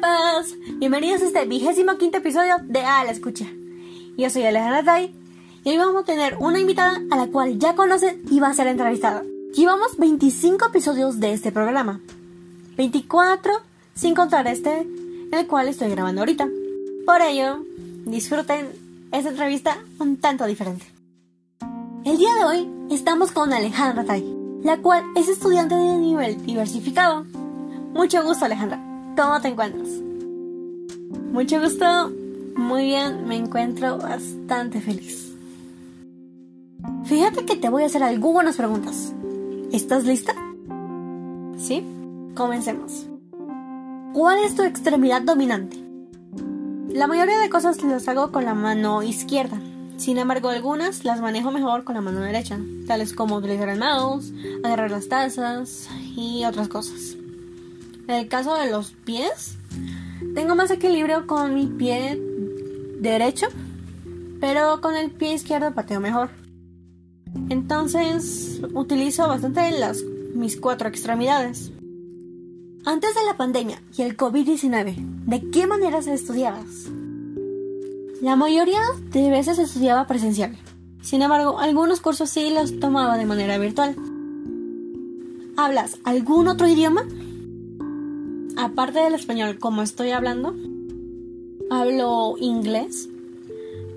Paz, bienvenidos a este vigésimo quinto episodio de A la Escucha. Yo soy Alejandra Tai y hoy vamos a tener una invitada a la cual ya conocen y va a ser entrevistada. Llevamos 25 episodios de este programa, 24 sin contar este, el cual estoy grabando ahorita. Por ello, disfruten esta entrevista un tanto diferente. El día de hoy estamos con Alejandra Tai, la cual es estudiante de nivel diversificado. Mucho gusto Alejandra. ¿Cómo te encuentras? Mucho gusto. Muy bien, me encuentro bastante feliz. Fíjate que te voy a hacer algunas preguntas. ¿Estás lista? ¿Sí? Comencemos. ¿Cuál es tu extremidad dominante? La mayoría de cosas las hago con la mano izquierda. Sin embargo, algunas las manejo mejor con la mano derecha, tales como utilizar el mouse, agarrar las tazas y otras cosas. En el caso de los pies, tengo más equilibrio con mi pie derecho, pero con el pie izquierdo pateo mejor. Entonces, utilizo bastante mis cuatro extremidades. Antes de la pandemia y el COVID-19, ¿de qué maneras estudiabas? La mayoría de veces estudiaba presencial. Sin embargo, algunos cursos sí los tomaba de manera virtual. ¿Hablas algún otro idioma? Aparte del español, como estoy hablando, hablo inglés.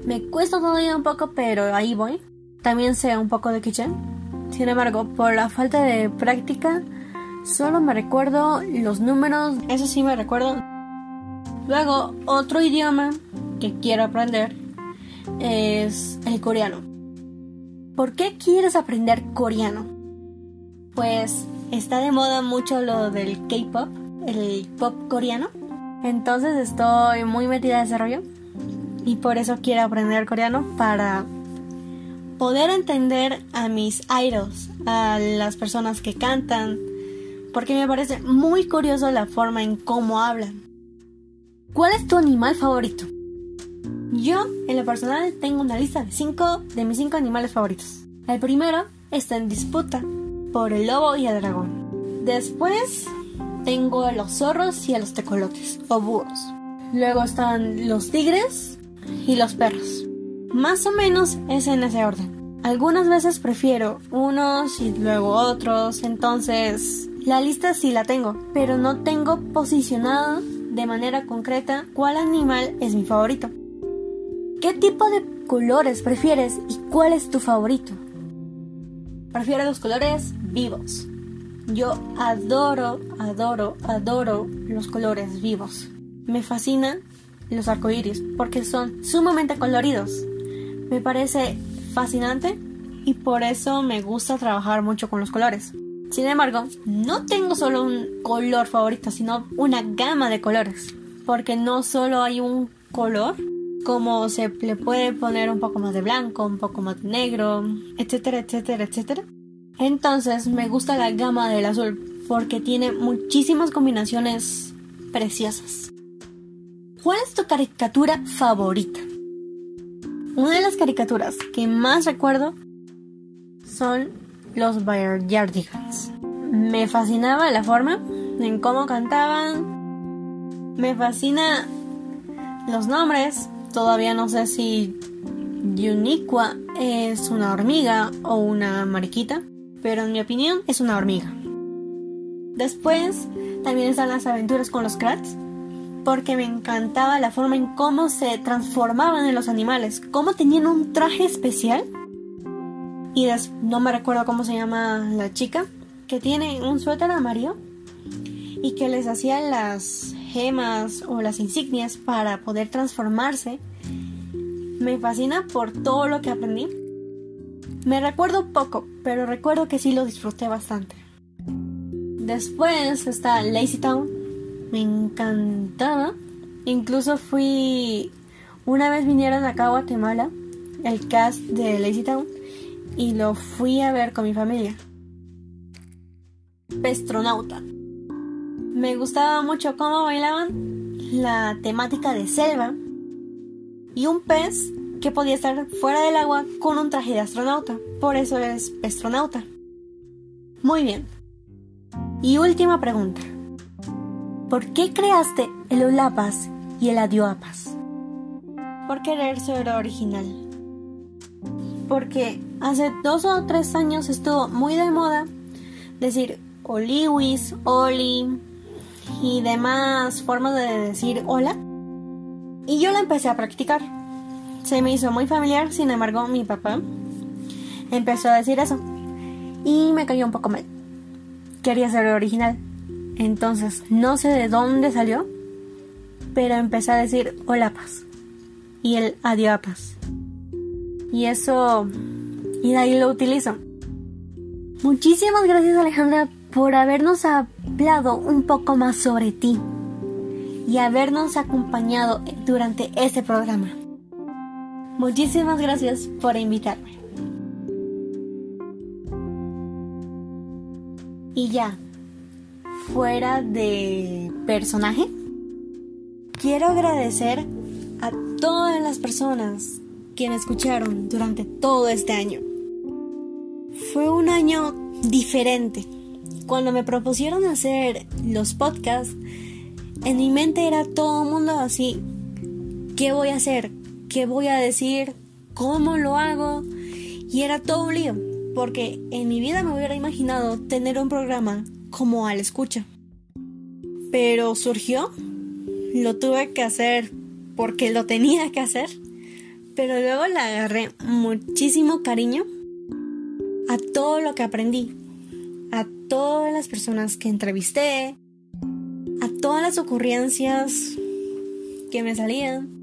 Me cuesta todavía un poco, pero ahí voy. También sé un poco de kitchen. Sin embargo, por la falta de práctica, solo me recuerdo los números. Eso sí me recuerdo. Luego, otro idioma que quiero aprender es el coreano. ¿Por qué quieres aprender coreano? Pues está de moda mucho lo del K-pop, el pop coreano. Entonces estoy muy metida en ese rollo. Y por eso quiero aprender coreano para poder entender a mis idols, a las personas que cantan, porque me parece muy curioso la forma en cómo hablan. ¿Cuál es tu animal favorito? Yo, en lo personal, tengo una lista de 5 de mis 5 animales favoritos. El primero está en disputa por el lobo y el dragón. Después tengo a los zorros y a los tecolotes o búhos. Luego están los tigres y los perros. Más o menos es en ese orden. Algunas veces prefiero unos y luego otros, entonces la lista sí la tengo, pero no tengo posicionado de manera concreta cuál animal es mi favorito. ¿Qué tipo de colores prefieres y cuál es tu favorito? Prefiero los colores vivos. Yo adoro, adoro, adoro los colores vivos. Me fascinan los arcoíris porque son sumamente coloridos. Me parece fascinante y por eso me gusta trabajar mucho con los colores. Sin embargo, no tengo solo un color favorito, sino una gama de colores. Porque no solo hay un color, como se le puede poner un poco más de blanco, un poco más de negro, etcétera, etcétera, etcétera. Entonces me gusta la gama del azul porque tiene muchísimas combinaciones preciosas. ¿Cuál es tu caricatura favorita? Una de las caricaturas que más recuerdo son los Backyardigans. Me fascinaba la forma en cómo cantaban. Me fascina los nombres. Todavía no sé si Uniqua es una hormiga o una mariquita, pero en mi opinión es una hormiga. Después también están las aventuras con los Krats, porque me encantaba la forma en cómo se transformaban en los animales, cómo tenían un traje especial. Y no me recuerdo cómo se llama la chica, que tiene un suéter amarillo y que les hacía las gemas o las insignias para poder transformarse. Me fascina por todo lo que aprendí. Me recuerdo poco, pero recuerdo que sí lo disfruté bastante. Después está Lazy Town. Me encantaba. Incluso fui. Una vez vinieron acá a Guatemala el cast de Lazy Town y lo fui a ver con mi familia. Pestronauta. Me gustaba mucho cómo bailaban, la temática de selva y un pez que podía estar fuera del agua con un traje de astronauta. Por eso es pestronauta. Muy bien. Y última pregunta. ¿Por qué creaste el Olapas y el Adioapas. Por querer ser original. Porque hace dos o tres años estuvo muy de moda decir Oliwis, Oli y demás formas de decir hola. Y yo la empecé a practicar. Se me hizo muy familiar, sin embargo mi papá empezó a decir eso. Y me cayó un poco mal. Quería ser original. Entonces, no sé de dónde salió, pero empecé a decir hola paz y el adiós paz. Y eso, y de ahí lo utilizo. Muchísimas gracias Alejandra por habernos hablado un poco más sobre ti y habernos acompañado durante este programa. Muchísimas gracias por invitarme. Y ya, fuera de personaje, quiero agradecer a todas las personas que me escucharon durante todo este año. Fue un año diferente. Cuando me propusieron hacer los podcasts, en mi mente era todo mundo así. ¿Qué voy a hacer? ¿Qué voy a decir? ¿Cómo lo hago? Y era todo un lío, porque en mi vida me hubiera imaginado tener un programa como al escucha. Pero surgió, lo tuve que hacer porque lo tenía que hacer, pero luego le agarré muchísimo cariño a todo lo que aprendí, a todas las personas que entrevisté, a todas las ocurrencias que me salían.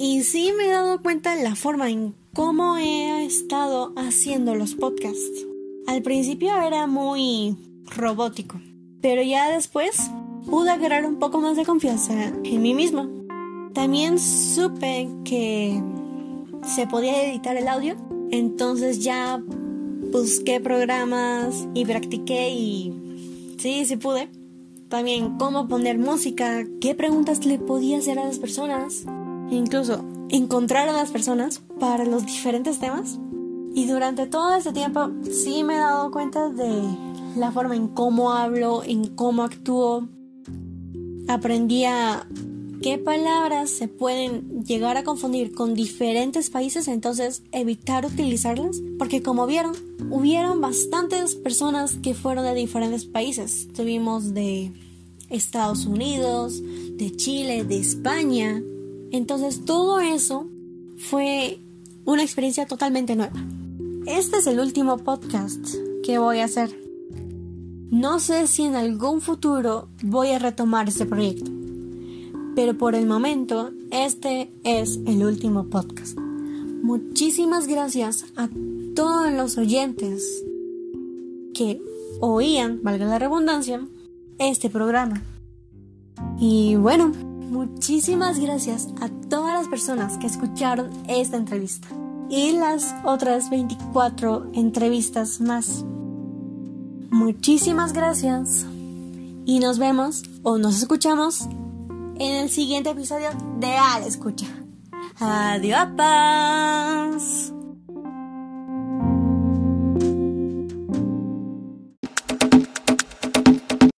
Y sí me he dado cuenta de la forma en cómo he estado haciendo los podcasts. Al principio era muy robótico, pero ya después pude agarrar un poco más de confianza en mí misma. También supe que se podía editar el audio, entonces ya busqué programas y practiqué y sí, sí pude. También cómo poner música, qué preguntas le podía hacer a las personas, incluso encontrar a las personas para los diferentes temas. Y durante todo ese tiempo sí me he dado cuenta de la forma en cómo hablo, en cómo actúo. Aprendí a qué palabras se pueden llegar a confundir con diferentes países, entonces evitar utilizarlas, porque como vieron, hubieron bastantes personas que fueron de diferentes países. Tuvimos de Estados Unidos, de Chile, de España. Entonces todo eso fue una experiencia totalmente nueva. Este es el último podcast que voy a hacer. No sé si en algún futuro voy a retomar este proyecto, pero por el momento este es el último podcast. Muchísimas gracias a todos los oyentes que oían, valga la redundancia, este programa. Y bueno, muchísimas gracias a todas las personas que escucharon esta entrevista y las otras 24 entrevistas más. Muchísimas gracias y nos vemos o nos escuchamos en el siguiente episodio de Al Escucha. Adiós.